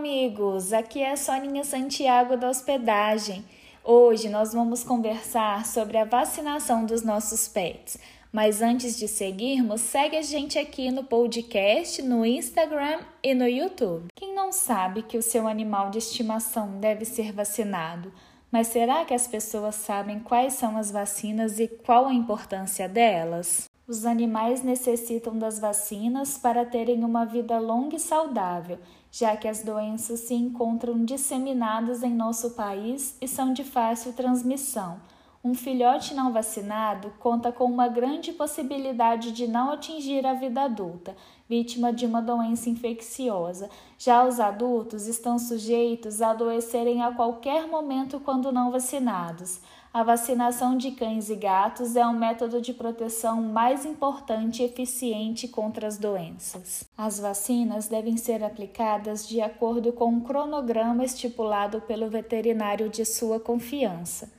amigos! Aqui é a Soninha Santiago da Hospedagem. Hoje nós vamos conversar sobre a vacinação dos nossos pets. Mas antes de seguirmos, segue a gente aqui no podcast, no Instagram e no YouTube. Quem não sabe que o seu animal de estimação deve ser vacinado? Mas será que as pessoas sabem quais são as vacinas e qual a importância delas? Os animais necessitam das vacinas para terem uma vida longa e saudável, já que as doenças se encontram disseminadas em nosso país e são de fácil transmissão. Um filhote não vacinado conta com uma grande possibilidade de não atingir a vida adulta, vítima de uma doença infecciosa. Já os adultos estão sujeitos a adoecerem a qualquer momento quando não vacinados. A vacinação de cães e gatos é o um método de proteção mais importante e eficiente contra as doenças. As vacinas devem ser aplicadas de acordo com um cronograma estipulado pelo veterinário de sua confiança.